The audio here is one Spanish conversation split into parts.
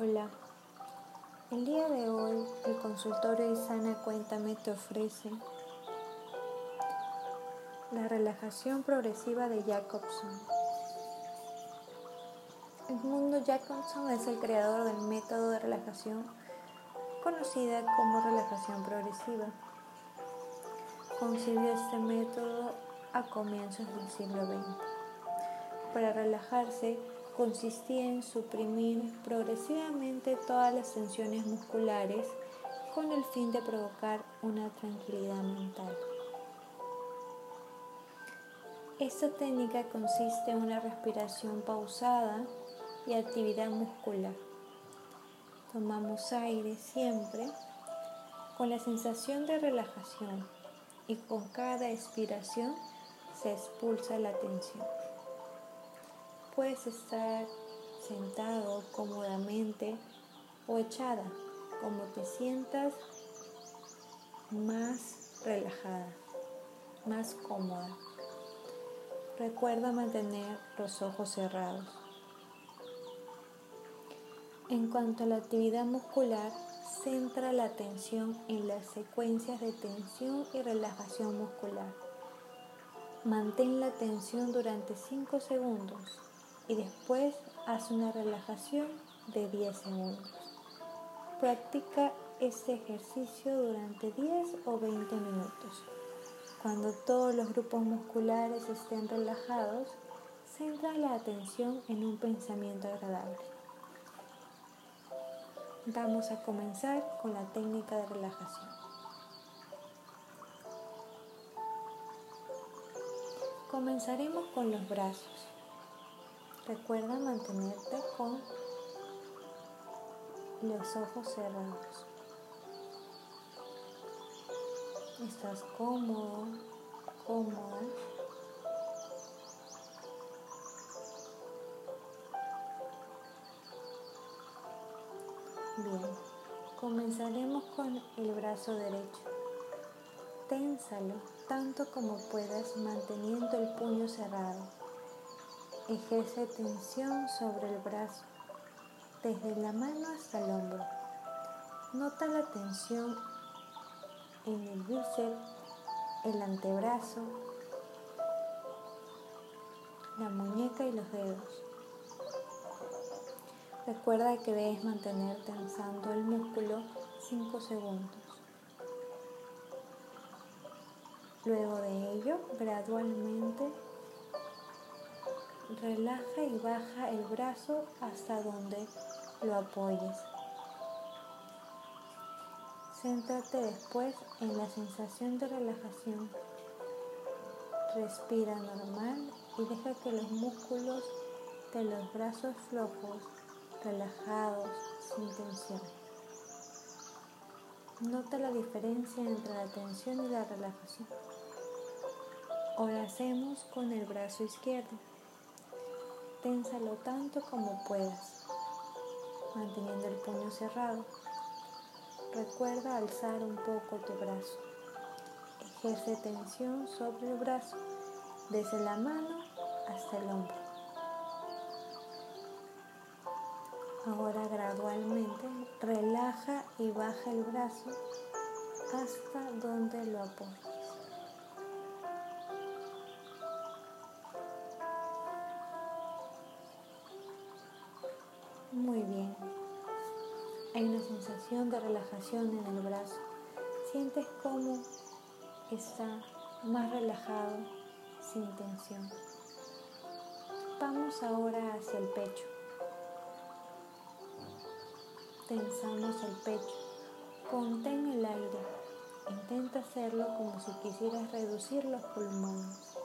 Hola, el día de hoy el consultorio Isana Cuéntame te ofrece la relajación progresiva de Jacobson. Edmundo Jacobson es el creador del método de relajación conocida como relajación progresiva. Concibió este método a comienzos del siglo XX. Para relajarse, consistía en suprimir progresivamente todas las tensiones musculares con el fin de provocar una tranquilidad mental. Esta técnica consiste en una respiración pausada y actividad muscular. Tomamos aire siempre con la sensación de relajación y con cada expiración se expulsa la tensión. Puedes estar sentado cómodamente o echada, como te sientas más relajada, más cómoda. Recuerda mantener los ojos cerrados. En cuanto a la actividad muscular, centra la atención en las secuencias de tensión y relajación muscular. Mantén la tensión durante 5 segundos y después haz una relajación de 10 segundos. Practica este ejercicio durante 10 o 20 minutos. Cuando todos los grupos musculares estén relajados, centra la atención en un pensamiento agradable. Vamos a comenzar con la técnica de relajación. Comenzaremos con los brazos. Recuerda mantenerte con los ojos cerrados. Estás cómodo, cómoda. Bien, comenzaremos con el brazo derecho. Ténsalo tanto como puedas manteniendo el puño cerrado. Ejerce tensión sobre el brazo, desde la mano hasta el hombro. Nota la tensión en el bíceps, el antebrazo, la muñeca y los dedos. Recuerda que debes mantener tensando el músculo 5 segundos. Luego de ello, gradualmente relaja y baja el brazo hasta donde lo apoyes. Céntrate después en la sensación de relajación. Respira normal y deja que los músculos de los brazos flojos, relajados, sin tensión. Nota la diferencia entre la tensión y la relajación. Ahora hacemos con el brazo izquierdo. Ténsalo tanto como puedas, manteniendo el puño cerrado. Recuerda alzar un poco tu brazo. Ejerce tensión sobre el brazo, desde la mano hasta el hombro. Ahora gradualmente relaja y baja el brazo hasta donde lo apoyes. Muy bien. Hay una sensación de relajación en el brazo. Sientes cómo está más relajado, sin tensión. Vamos ahora hacia el pecho. Tensamos el pecho. Contén el aire. Intenta hacerlo como si quisieras reducir los pulmones.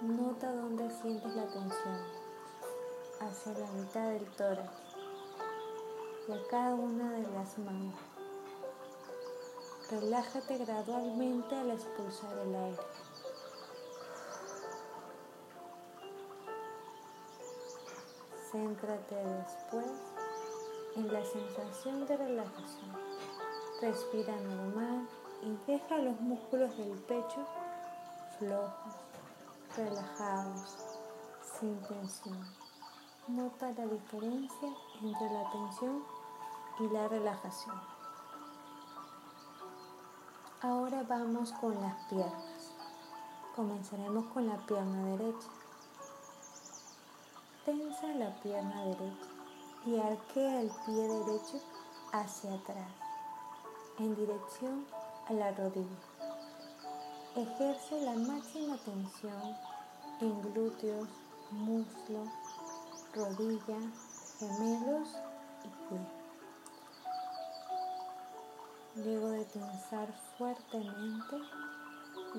Nota dónde sientes la tensión hacia la mitad del tórax y a cada una de las manos. Relájate gradualmente al expulsar el aire. Céntrate después en la sensación de relajación. Respira normal y deja los músculos del pecho flojos, relajados, sin tensión. Nota la diferencia entre la tensión y la relajación. Ahora vamos con las piernas. Comenzaremos con la pierna derecha. Tensa la pierna derecha y arquea el pie derecho hacia atrás, en dirección a la rodilla. Ejerce la máxima tensión en glúteos, muslo, rodilla, gemelos y pie. Luego de tensar fuertemente,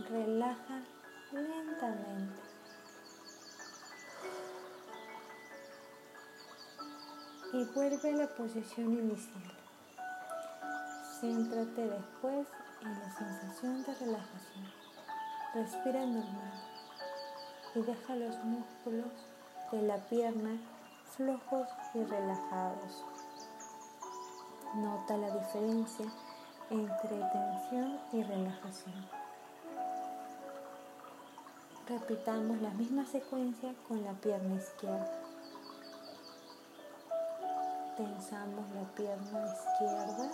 relaja lentamente. Y vuelve a la posición inicial. Céntrate después en la sensación de relajación. Respira normal y deja los músculos de la pierna flojos y relajados. Nota la diferencia entre tensión y relajación. Repitamos la misma secuencia con la pierna izquierda. Tensamos la pierna izquierda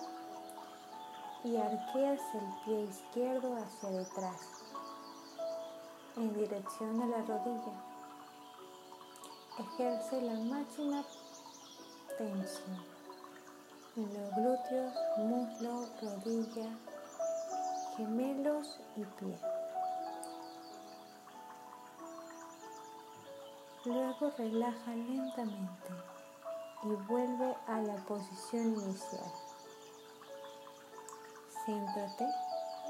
y arqueas el pie izquierdo hacia detrás, en dirección a la rodilla. Ejerce la máxima tensión en los glúteos, muslo, rodilla, gemelos y pie. Luego relaja lentamente y vuelve a la posición inicial. Céntrate,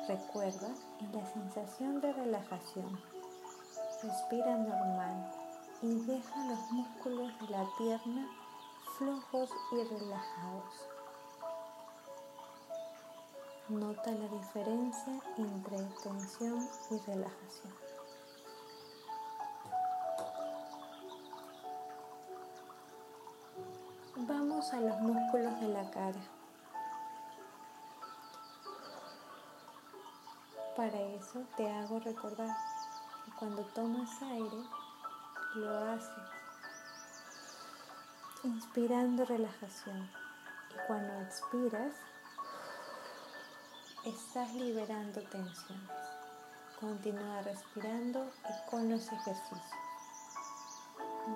recuerda, en la sensación de relajación. Respira normal y deja los músculos de la pierna flojos y relajados. Nota la diferencia entre tensión y relajación. Vamos a los músculos de la cara. Para eso te hago recordar que cuando tomas aire, lo haces inspirando relajación y cuando expiras, Estás liberando tensiones. Continúa respirando y con los ejercicios.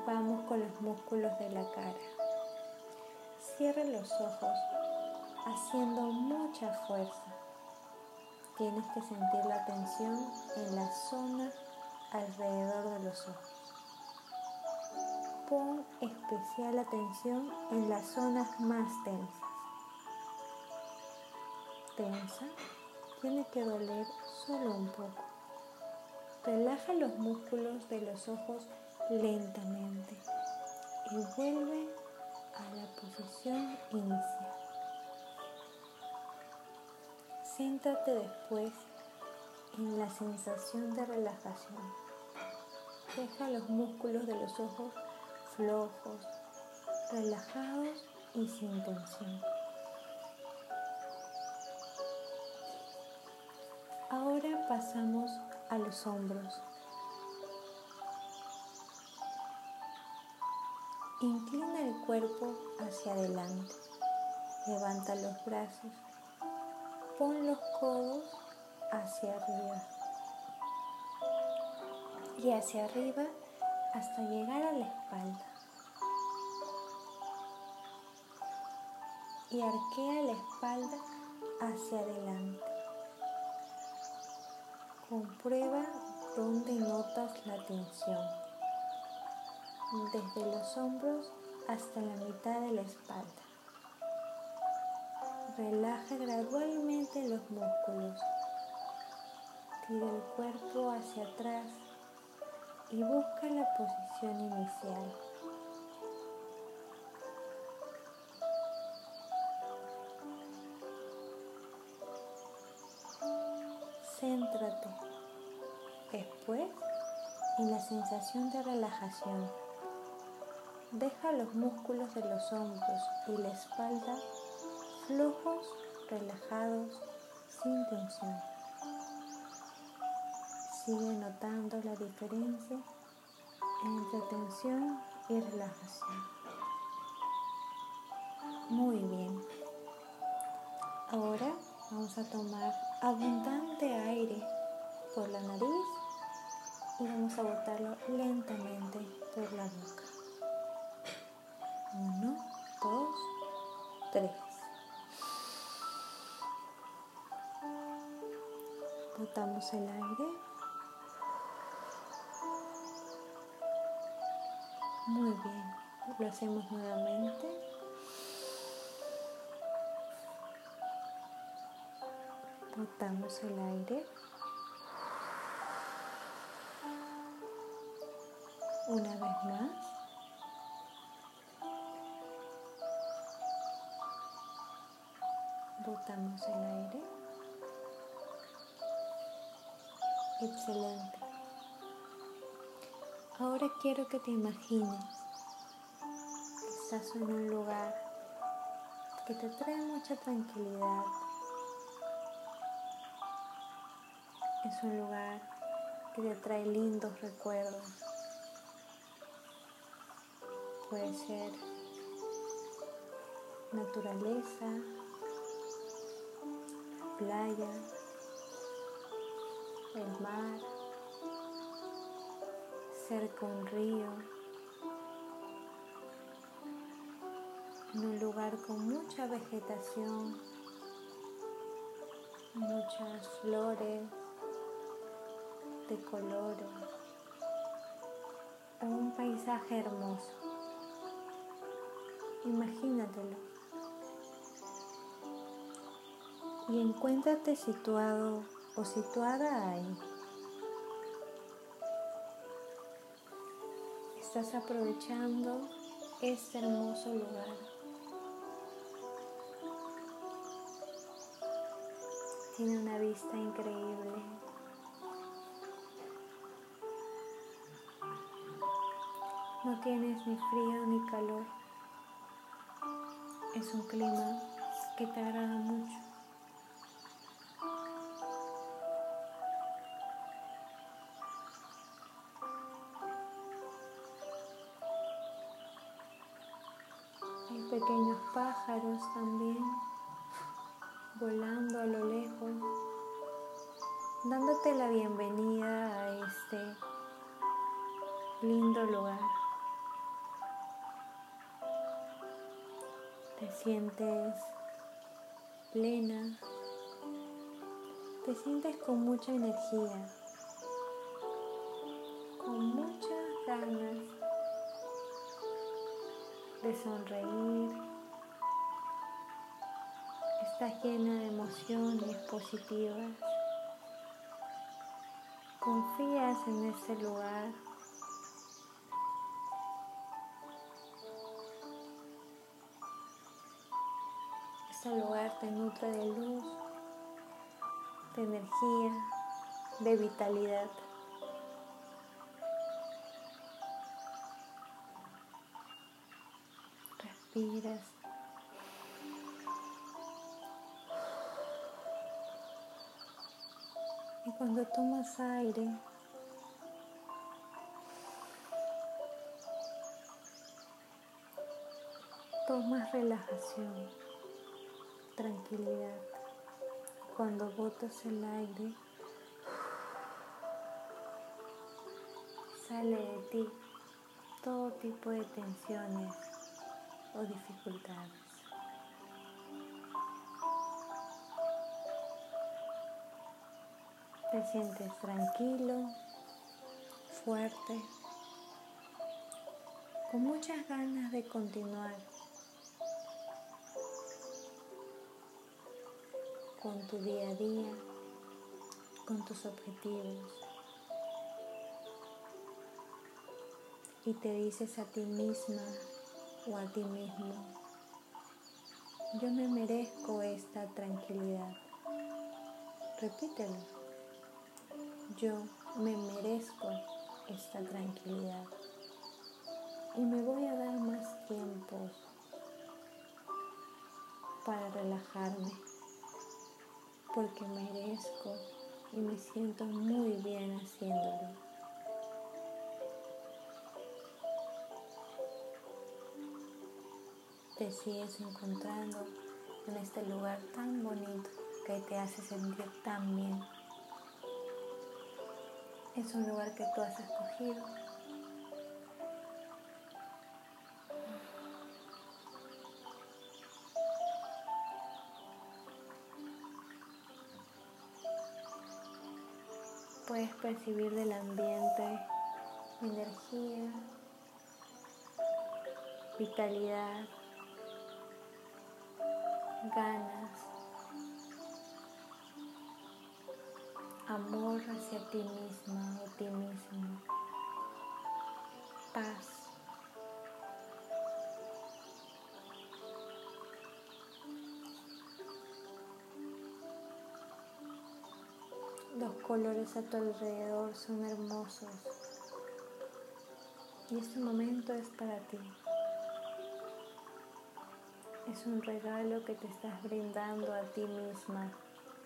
Vamos con los músculos de la cara. Cierra los ojos haciendo mucha fuerza. Tienes que sentir la tensión en la zona alrededor de los ojos. Pon especial atención en las zonas más tensas tensa, tiene que doler solo un poco. Relaja los músculos de los ojos lentamente y vuelve a la posición inicial. Siéntate después en la sensación de relajación. Deja los músculos de los ojos flojos, relajados y sin tensión. Ahora pasamos a los hombros. Inclina el cuerpo hacia adelante. Levanta los brazos. Pon los codos hacia arriba. Y hacia arriba hasta llegar a la espalda. Y arquea la espalda hacia adelante. Comprueba dónde notas la tensión, desde los hombros hasta la mitad de la espalda. Relaja gradualmente los músculos. Tira el cuerpo hacia atrás y busca la posición inicial. Céntrate después en la sensación de relajación. Deja los músculos de los hombros y la espalda flojos, relajados, sin tensión. Sigue notando la diferencia entre tensión y relajación. Muy bien. Ahora vamos a tomar abundante aire por la nariz y vamos a botarlo lentamente por la boca. Uno, dos, tres. Botamos el aire. Muy bien. Lo hacemos nuevamente. Botamos el aire. Una vez más. Botamos el aire. Excelente. Ahora quiero que te imagines que estás en un lugar que te trae mucha tranquilidad. Es un lugar que te trae lindos recuerdos. Puede ser naturaleza, playa, el mar, cerca un río, en un lugar con mucha vegetación, muchas flores de colores, un paisaje hermoso. Imagínatelo. Y encuéntrate situado o situada ahí. Estás aprovechando este hermoso lugar. Tiene una vista increíble. No tienes ni frío ni calor. Es un clima que te agrada mucho. pequeños pájaros también volando a lo lejos, dándote la bienvenida a este lindo lugar. Te sientes plena, te sientes con mucha energía, con muchas ganas de sonreír. Estás llena de emociones positivas. Confías en ese lugar. Ese lugar te nutre de luz, de energía, de vitalidad. Y cuando tomas aire, tomas relajación, tranquilidad. Cuando botas el aire, sale de ti todo tipo de tensiones o dificultades. Te sientes tranquilo, fuerte, con muchas ganas de continuar con tu día a día, con tus objetivos. Y te dices a ti misma o a ti mismo. Yo me merezco esta tranquilidad. Repítelo. Yo me merezco esta tranquilidad. Y me voy a dar más tiempo para relajarme porque merezco y me siento muy bien haciéndolo. Te sigues encontrando en este lugar tan bonito que te hace sentir tan bien. Es un lugar que tú has escogido percibir del ambiente energía, vitalidad, ganas, amor hacia ti misma o ti mismo, paz. Colores a tu alrededor son hermosos y este momento es para ti. Es un regalo que te estás brindando a ti misma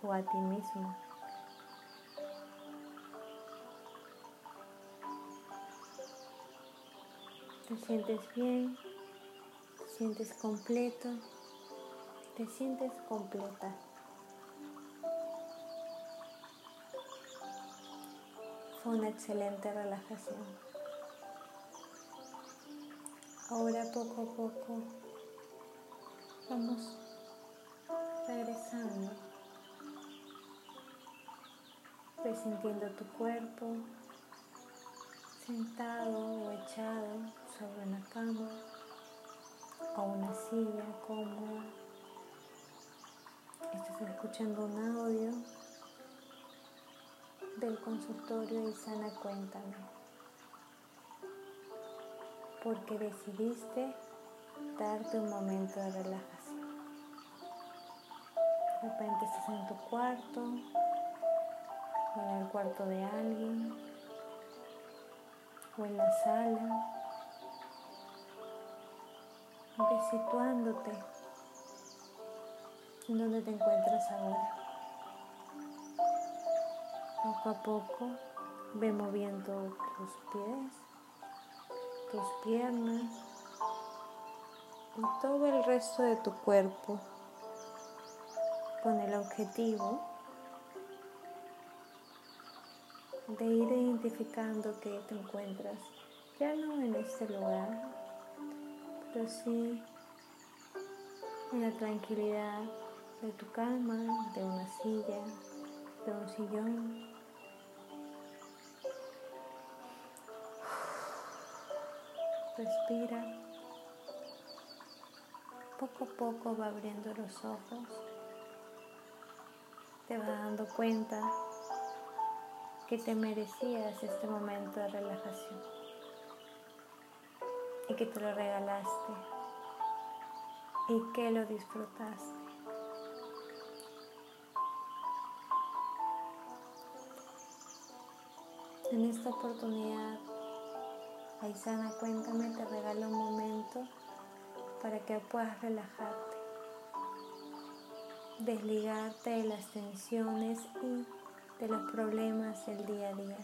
o a ti mismo. Te sientes bien, te sientes completo, te sientes completa. Fue una excelente relajación. Ahora poco a poco vamos regresando, presintiendo tu cuerpo sentado o echado sobre una cama o una silla cómoda. Estás escuchando un audio del consultorio de Sana Cuéntame. Porque decidiste darte un momento de relajación. De repente estás en tu cuarto o en el cuarto de alguien o en la sala, situándote en donde te encuentras ahora. Poco a poco ve moviendo tus pies, tus piernas y todo el resto de tu cuerpo con el objetivo de ir identificando que te encuentras ya no en este lugar, pero sí en la tranquilidad de tu cama, de una silla, de un sillón. Respira. Poco a poco va abriendo los ojos. Te va dando cuenta que te merecías este momento de relajación y que te lo regalaste y que lo disfrutaste. En esta oportunidad, Aizana, cuéntame, te regalo un momento para que puedas relajarte, desligarte de las tensiones y de los problemas del día a día.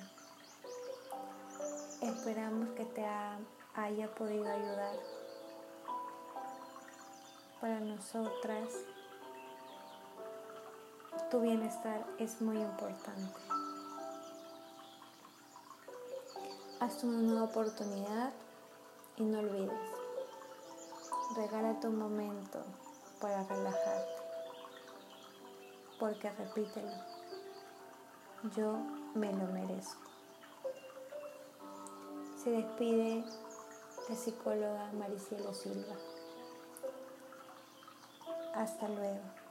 Esperamos que te haya podido ayudar. Para nosotras, tu bienestar es muy importante. Haz una nueva oportunidad y no olvides. Regálate un momento para relajarte. Porque repítelo, yo me lo merezco. Se despide la psicóloga Maricielo Silva. Hasta luego.